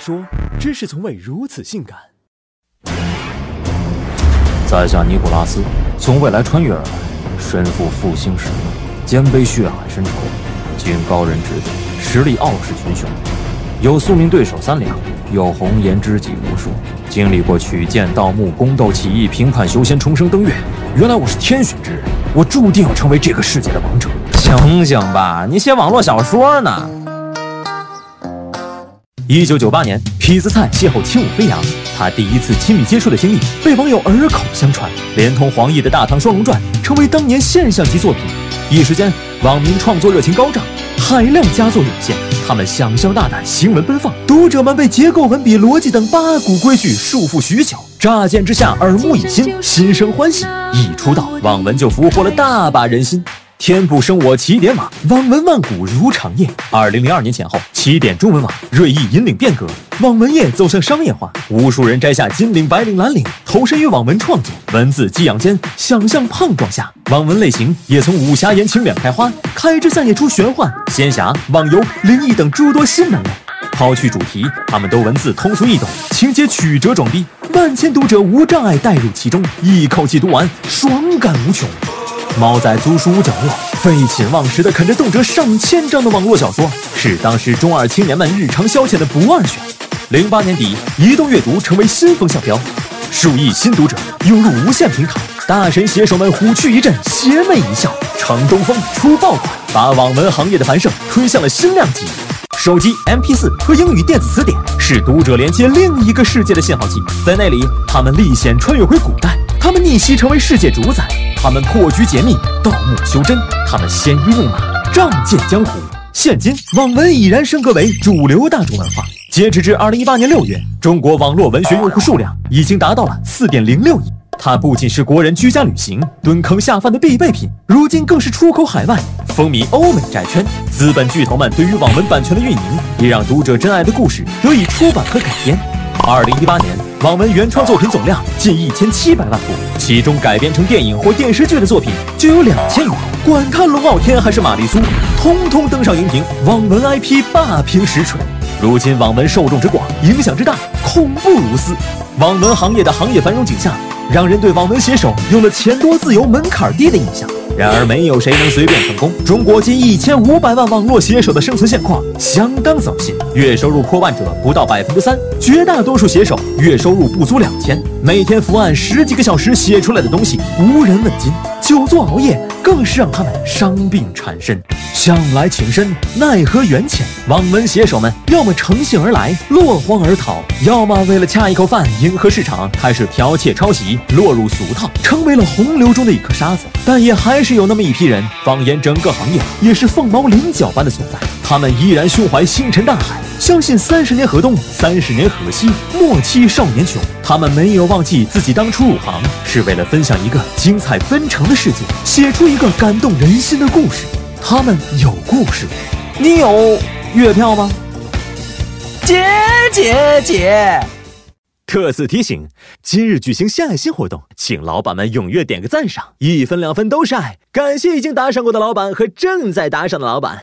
说，知识从未如此性感。在下尼古拉斯，从未来穿越而来，身负复兴使命，肩背血海深仇，经高人指点，实力傲视群雄，有宿命对手三两，有红颜知己无数，经历过取剑、盗墓、宫斗、起义、平叛、修仙、重生、登月。原来我是天选之人，我注定要成为这个世界的王者。醒醒吧，你写网络小说呢？一九九八年，痞子蔡邂逅轻舞飞扬，他第一次亲密接触的经历被网友耳口相传，连同黄奕的大唐双龙传成为当年现象级作品。一时间，网民创作热情高涨，海量佳作涌现。他们想象大胆，行文奔放，读者们被结构、文笔、逻辑等八股规矩束缚许久，乍见之下耳目一新，心生欢喜。一出道，网文就俘获了大把人心。天不生我起点网，网文万古如长夜。二零零二年前后，起点中文网锐意引领变革，网文业走向商业化，无数人摘下金领、白领、蓝领，投身于网文创作。文字激扬间，想象碰撞下，网文类型也从武侠言情两开花，开枝散叶出玄幻、仙侠、网游、灵异等诸多新门类。抛去主题，他们都文字通俗易懂，情节曲折装逼，万千读者无障碍带入其中，一口气读完，爽感无穷。猫在租书屋角落废寝忘食地啃着动辄上千章的网络小说，是当时中二青年们日常消遣的不二选。零八年底，移动阅读成为新风向标，数亿新读者涌入无限平台，大神写手们虎躯一震，邪魅一笑，乘东风出爆款，把网文行业的繁盛推向了新量级。手机、MP4 和英语电子词典是读者连接另一个世界的信号器，在那里，他们历险穿越回古代，他们逆袭成为世界主宰。他们破局解密，盗墓修真；他们鲜衣怒马，仗剑江湖。现今，网文已然升格为主流大众文化。截止至二零一八年六月，中国网络文学用户数量已经达到了四点零六亿。它不仅是国人居家旅行、蹲坑下饭的必备品，如今更是出口海外，风靡欧美债圈。资本巨头们对于网文版权的运营，也让读者珍爱的故事得以出版和改编。二零一八年，网文原创作品总量近一千七百万部，其中改编成电影或电视剧的作品就有两千余部。管看龙傲天还是玛丽苏，通通登上荧屏，网文 IP 霸屏实锤。如今网文受众之广，影响之大，恐怖如斯。网文行业的行业繁荣景象，让人对网文写手有了钱多自由、门槛低的印象。然而，没有谁能随便成功。中国近一千五百万网络写手的生存现况相当糟心，月收入破万者不到百分之三，绝大多数写手月收入不足两千，每天伏案十几个小时写出来的东西无人问津，久坐熬夜更是让他们伤病缠身。向来情深，奈何缘浅。网文写手们要么乘兴而来，落荒而逃；要么为了恰一口饭，迎合市场，开始剽窃抄袭，落入俗套，成为了洪流中的一颗沙子。但也还是有那么一批人，放眼整个行业，也是凤毛麟角般的存在。他们依然胸怀星辰大海，相信三十年河东，三十年河西，莫欺少年穷。他们没有忘记自己当初入行是为了分享一个精彩纷呈的世界，写出一个感动人心的故事。他们有故事，你有月票吗？姐姐姐！特此提醒，今日举行献爱心活动，请老板们踊跃点个赞赏，一分两分都是爱。感谢已经打赏过的老板和正在打赏的老板。